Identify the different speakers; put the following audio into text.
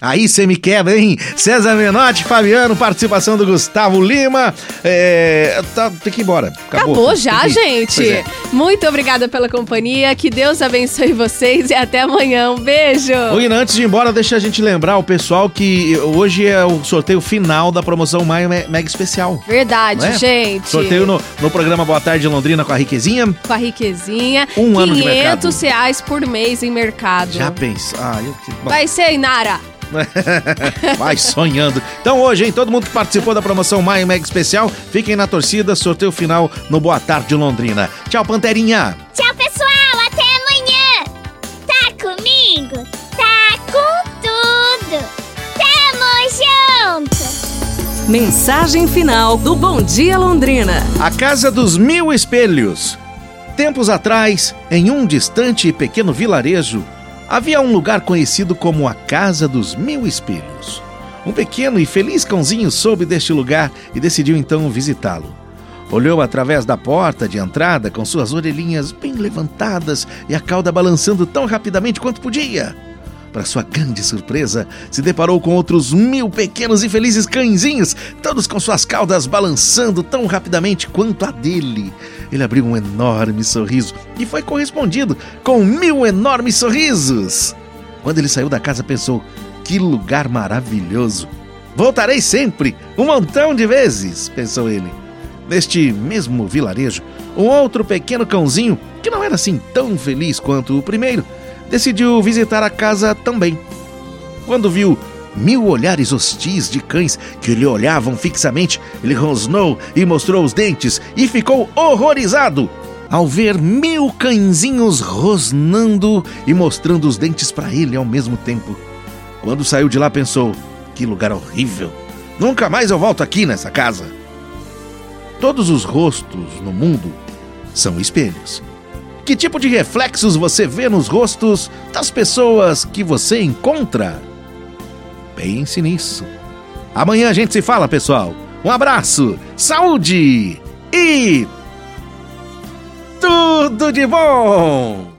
Speaker 1: Aí você me quebra, hein? César Menotti, Fabiano, participação do Gustavo Lima. É, tá, tem que ir embora. Acabou,
Speaker 2: Acabou já, gente.
Speaker 1: É.
Speaker 2: Muito obrigada pela companhia. Que Deus abençoe vocês e até amanhã. Um beijo.
Speaker 1: Oi, antes de ir embora, deixa a gente lembrar o pessoal que hoje é o sorteio final da promoção Maio Mega Especial.
Speaker 2: Verdade,
Speaker 1: é?
Speaker 2: gente.
Speaker 1: Sorteio no, no programa Boa Tarde Londrina com a Riquezinha.
Speaker 2: Com a riquezinha.
Speaker 1: Um ano de
Speaker 2: 500 reais por mês em mercado.
Speaker 1: Já pensa. Ah, eu.
Speaker 2: Vai ser, Inara.
Speaker 1: Vai sonhando. Então hoje, hein, todo mundo que participou da promoção Maio Mega Especial, fiquem na torcida, sorteio final no Boa Tarde Londrina. Tchau, Panterinha.
Speaker 3: Tchau, pessoal. Até amanhã. Tá comigo? Tá com tudo. Tamo junto.
Speaker 4: Mensagem final do Bom Dia Londrina.
Speaker 1: A Casa dos Mil Espelhos. Tempos atrás, em um distante e pequeno vilarejo, havia um lugar conhecido como a Casa dos Mil Espelhos. Um pequeno e feliz cãozinho soube deste lugar e decidiu então visitá-lo. Olhou através da porta de entrada com suas orelhinhas bem levantadas e a cauda balançando tão rapidamente quanto podia. Para sua grande surpresa, se deparou com outros mil pequenos e felizes cãezinhos, todos com suas caudas balançando tão rapidamente quanto a dele. Ele abriu um enorme sorriso e foi correspondido com mil enormes sorrisos. Quando ele saiu da casa, pensou: que lugar maravilhoso! Voltarei sempre, um montão de vezes, pensou ele. Neste mesmo vilarejo, um outro pequeno cãozinho, que não era assim tão feliz quanto o primeiro, decidiu visitar a casa também. Quando viu mil olhares hostis de cães que lhe olhavam fixamente, ele rosnou e mostrou os dentes e ficou horrorizado ao ver mil cãezinhos rosnando e mostrando os dentes para ele ao mesmo tempo. Quando saiu de lá, pensou: que lugar horrível! Nunca mais eu volto aqui nessa casa. Todos os rostos no mundo são espelhos. Que tipo de reflexos você vê nos rostos das pessoas que você encontra? Pense nisso. Amanhã a gente se fala, pessoal. Um abraço, saúde e tudo de bom!